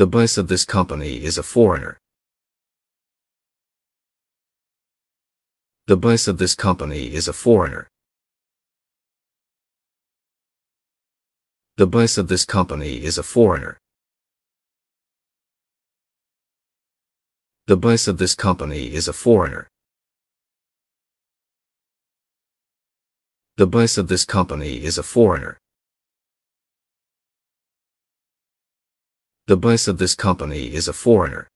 The boss of this company is a foreigner. The boss of this company is a foreigner. The boss of this company is a foreigner. The boss of this company is a foreigner. The boss of this company is a foreigner. The boss of this company is a foreigner.